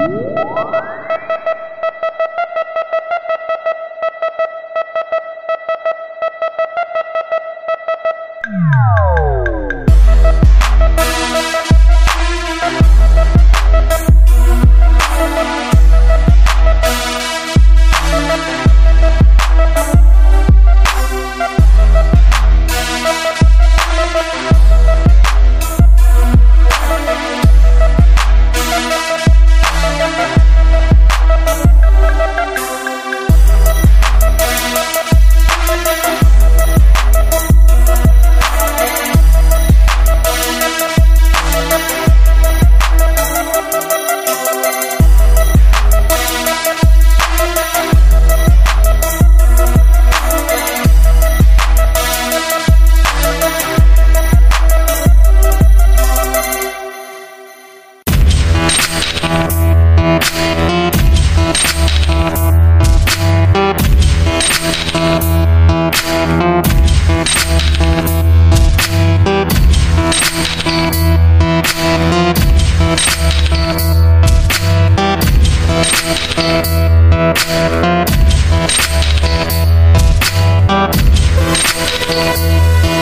Música